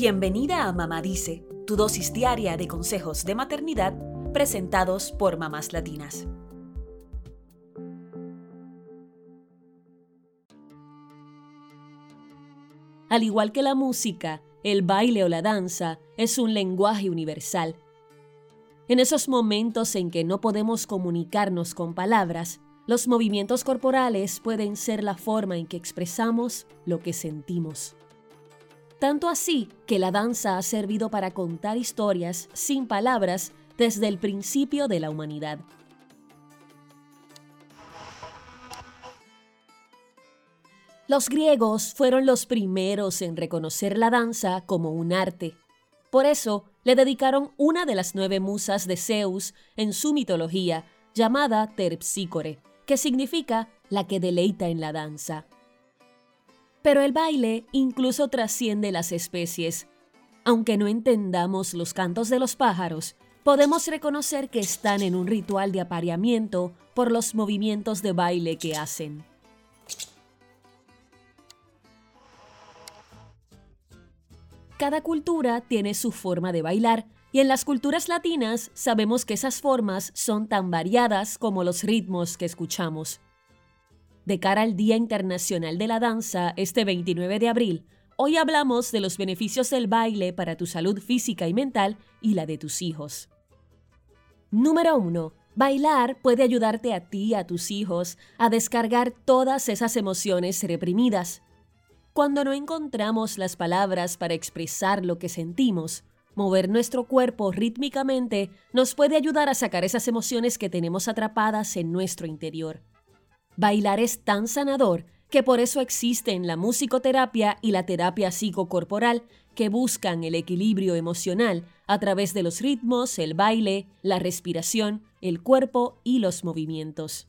Bienvenida a Mamá Dice, tu dosis diaria de consejos de maternidad presentados por mamás latinas. Al igual que la música, el baile o la danza es un lenguaje universal. En esos momentos en que no podemos comunicarnos con palabras, los movimientos corporales pueden ser la forma en que expresamos lo que sentimos. Tanto así que la danza ha servido para contar historias sin palabras desde el principio de la humanidad. Los griegos fueron los primeros en reconocer la danza como un arte. Por eso le dedicaron una de las nueve musas de Zeus en su mitología, llamada Terpsícore que significa la que deleita en la danza. Pero el baile incluso trasciende las especies. Aunque no entendamos los cantos de los pájaros, podemos reconocer que están en un ritual de apareamiento por los movimientos de baile que hacen. Cada cultura tiene su forma de bailar y en las culturas latinas sabemos que esas formas son tan variadas como los ritmos que escuchamos. De cara al Día Internacional de la Danza, este 29 de abril, hoy hablamos de los beneficios del baile para tu salud física y mental y la de tus hijos. Número 1. Bailar puede ayudarte a ti y a tus hijos a descargar todas esas emociones reprimidas. Cuando no encontramos las palabras para expresar lo que sentimos, Mover nuestro cuerpo rítmicamente nos puede ayudar a sacar esas emociones que tenemos atrapadas en nuestro interior. Bailar es tan sanador que por eso existen la musicoterapia y la terapia psicocorporal que buscan el equilibrio emocional a través de los ritmos, el baile, la respiración, el cuerpo y los movimientos.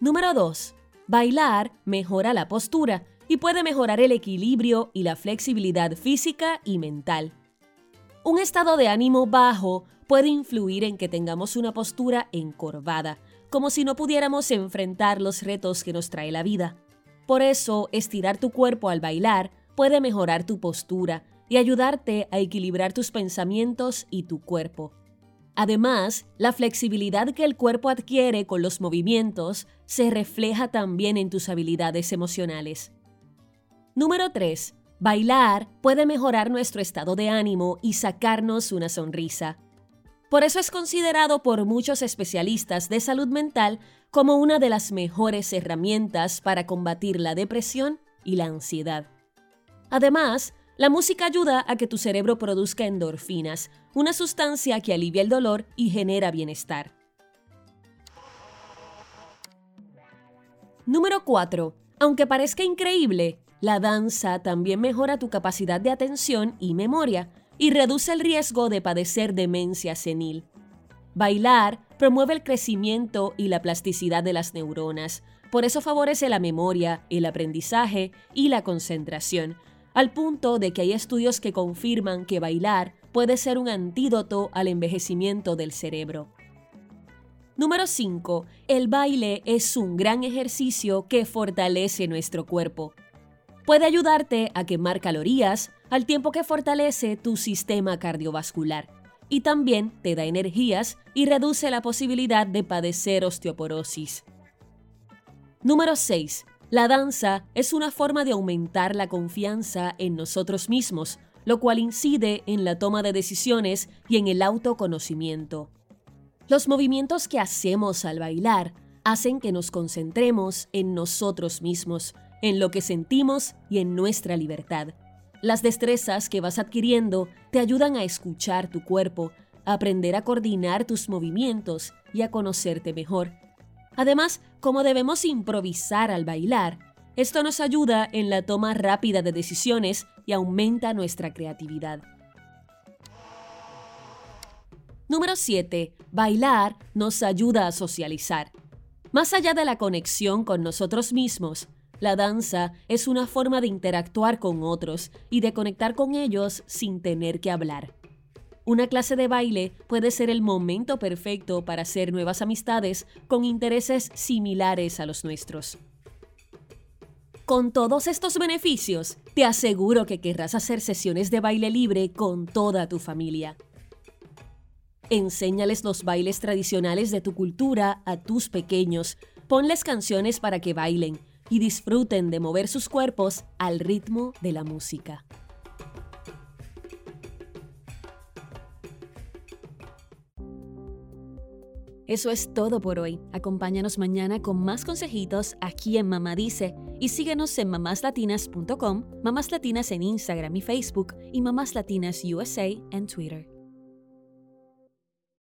Número 2. Bailar mejora la postura y puede mejorar el equilibrio y la flexibilidad física y mental. Un estado de ánimo bajo puede influir en que tengamos una postura encorvada, como si no pudiéramos enfrentar los retos que nos trae la vida. Por eso, estirar tu cuerpo al bailar puede mejorar tu postura y ayudarte a equilibrar tus pensamientos y tu cuerpo. Además, la flexibilidad que el cuerpo adquiere con los movimientos se refleja también en tus habilidades emocionales. Número 3. Bailar puede mejorar nuestro estado de ánimo y sacarnos una sonrisa. Por eso es considerado por muchos especialistas de salud mental como una de las mejores herramientas para combatir la depresión y la ansiedad. Además, la música ayuda a que tu cerebro produzca endorfinas, una sustancia que alivia el dolor y genera bienestar. Número 4. Aunque parezca increíble, la danza también mejora tu capacidad de atención y memoria y reduce el riesgo de padecer demencia senil. Bailar promueve el crecimiento y la plasticidad de las neuronas, por eso favorece la memoria, el aprendizaje y la concentración, al punto de que hay estudios que confirman que bailar puede ser un antídoto al envejecimiento del cerebro. Número 5. El baile es un gran ejercicio que fortalece nuestro cuerpo. Puede ayudarte a quemar calorías al tiempo que fortalece tu sistema cardiovascular y también te da energías y reduce la posibilidad de padecer osteoporosis. Número 6. La danza es una forma de aumentar la confianza en nosotros mismos, lo cual incide en la toma de decisiones y en el autoconocimiento. Los movimientos que hacemos al bailar hacen que nos concentremos en nosotros mismos en lo que sentimos y en nuestra libertad. Las destrezas que vas adquiriendo te ayudan a escuchar tu cuerpo, a aprender a coordinar tus movimientos y a conocerte mejor. Además, como debemos improvisar al bailar, esto nos ayuda en la toma rápida de decisiones y aumenta nuestra creatividad. Número 7. Bailar nos ayuda a socializar. Más allá de la conexión con nosotros mismos, la danza es una forma de interactuar con otros y de conectar con ellos sin tener que hablar. Una clase de baile puede ser el momento perfecto para hacer nuevas amistades con intereses similares a los nuestros. Con todos estos beneficios, te aseguro que querrás hacer sesiones de baile libre con toda tu familia. Enséñales los bailes tradicionales de tu cultura a tus pequeños. Ponles canciones para que bailen y disfruten de mover sus cuerpos al ritmo de la música. Eso es todo por hoy. Acompáñanos mañana con más consejitos aquí en Mamá Dice y síguenos en mamáslatinas.com, Mamás Latinas en Instagram y Facebook y Mamás Latinas USA en Twitter.